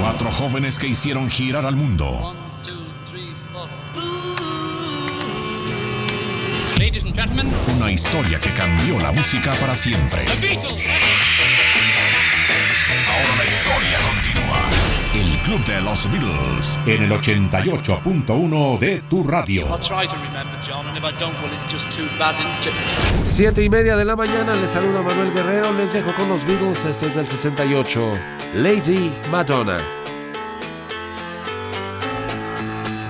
Cuatro jóvenes que hicieron girar al mundo. Una historia que cambió la música para siempre. Ahora la historia continúa. El Club de los Beatles. En el 88.1 de tu radio. I'll try to remember, John, and if I don't, well, it's just too bad, isn't it? Siete y media de la mañana, les saluda Manuel Guerrero, les dejo con los Beatles, esto es del 68, Lady Madonna.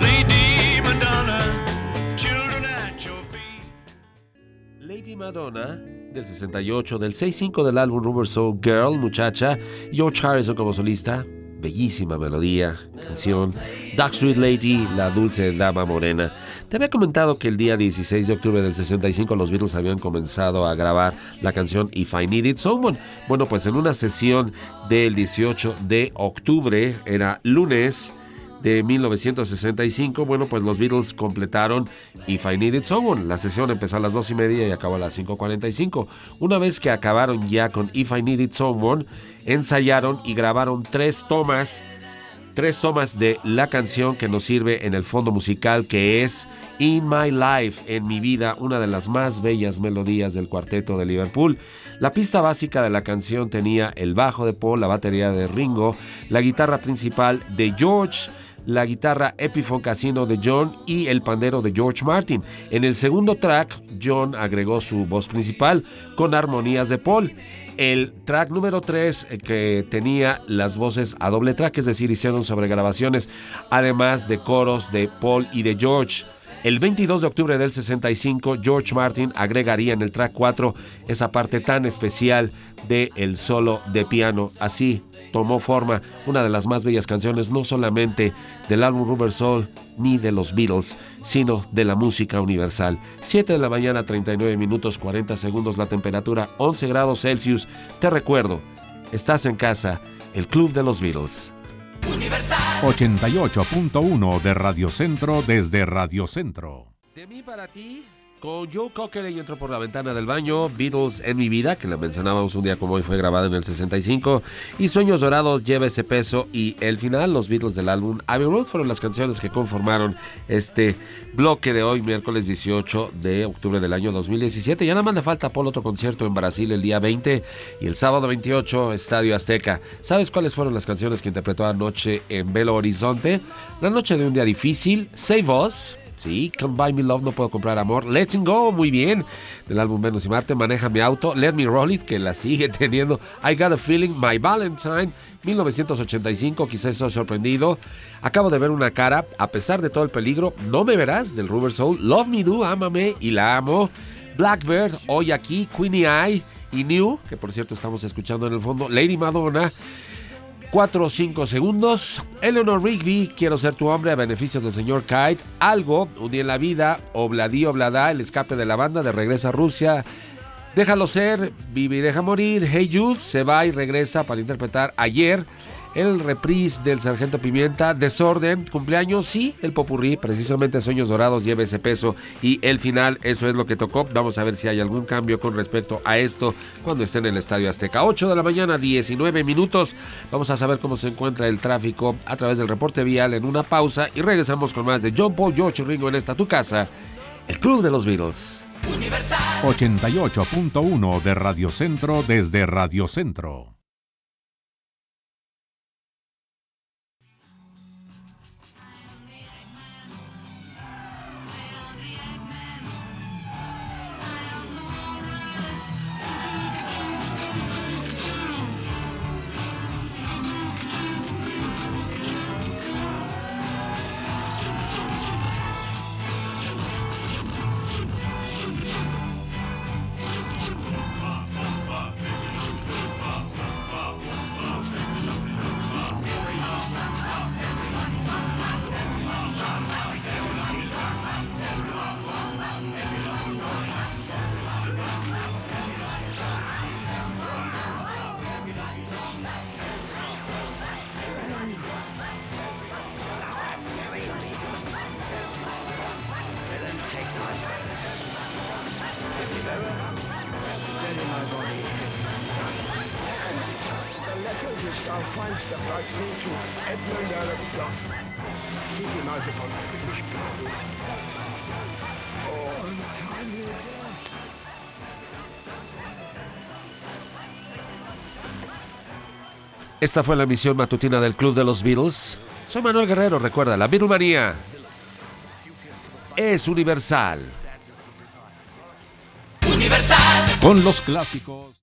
Lady Madonna, children at your feet. Lady Madonna, del 68, del 65 del álbum Rubber Soul Girl, muchacha, George Harrison como solista, bellísima melodía, canción, Dark Street Lady, la dulce dama morena. Te había comentado que el día 16 de octubre del 65 los Beatles habían comenzado a grabar la canción If I Needed Someone. Bueno, pues en una sesión del 18 de octubre, era lunes, de 1965, bueno, pues los Beatles completaron If I Needed Someone. La sesión empezó a las 2 y media y acabó a las 5.45. Una vez que acabaron ya con If I Needed Someone, ensayaron y grabaron tres tomas, tres tomas de la canción que nos sirve en el fondo musical, que es In My Life, en mi vida, una de las más bellas melodías del cuarteto de Liverpool. La pista básica de la canción tenía el bajo de Paul, la batería de Ringo, la guitarra principal de George, la guitarra Epiphone Casino de John y el pandero de George Martin. En el segundo track, John agregó su voz principal con armonías de Paul. El track número 3 que tenía las voces a doble track, es decir, hicieron sobregrabaciones, además de coros de Paul y de George. El 22 de octubre del 65, George Martin agregaría en el track 4 esa parte tan especial de el solo de piano. Así tomó forma una de las más bellas canciones, no solamente del álbum Rubber Soul ni de los Beatles, sino de la música universal. 7 de la mañana, 39 minutos 40 segundos, la temperatura 11 grados Celsius. Te recuerdo, estás en casa, el Club de los Beatles. 88.1 de Radio Centro desde Radio Centro. De mí para ti, con Joe Cocker y entró por la ventana del baño, Beatles en mi vida, que la mencionábamos un día como hoy fue grabada en el 65, y Sueños Dorados lleva ese peso, y el final, los Beatles del álbum Abbey Road fueron las canciones que conformaron este bloque de hoy, miércoles 18 de octubre del año 2017. Ya nada más le falta Paul otro concierto en Brasil el día 20 y el sábado 28, Estadio Azteca. ¿Sabes cuáles fueron las canciones que interpretó anoche en Belo Horizonte? La noche de un día difícil, Save Us, Sí, Come Buy Me Love, No Puedo Comprar Amor. Let's Go, muy bien. Del álbum Venus y Marte, Maneja mi auto. Let Me Roll It, que la sigue teniendo. I Got a Feeling, My Valentine, 1985. Quizás estoy sorprendido. Acabo de ver una cara, a pesar de todo el peligro, No Me Verás, del Rubber Soul. Love Me Do, Ámame y la amo. Blackbird, Hoy Aquí, Queenie Eye y New, que por cierto estamos escuchando en el fondo. Lady Madonna. 4 o 5 segundos. Eleanor Rigby, quiero ser tu hombre a beneficio del señor Kite. Algo, un día en la vida. Obladí, Oblada, el escape de la banda de regreso a Rusia. Déjalo ser, vive y deja morir. Hey Jude se va y regresa para interpretar ayer el reprise del Sargento Pimienta. Desorden, cumpleaños, sí, el popurrí, precisamente Sueños Dorados lleva ese peso. Y el final, eso es lo que tocó. Vamos a ver si hay algún cambio con respecto a esto cuando esté en el Estadio Azteca. 8 de la mañana, 19 minutos. Vamos a saber cómo se encuentra el tráfico a través del reporte vial en una pausa y regresamos con más de John Paul, George y Ringo en esta tu casa, el Club de los Beatles. 88.1 de Radio Centro desde Radio Centro. I'll find stuff like me to Edmund Earl of Goss. Keep your eyes upon British people. Oh, untimely death. Esta fue la emisión matutina del Club de los Beatles. Soy Manuel Guerrero, recuerda, la Beatlemanía es universal. Con los clásicos.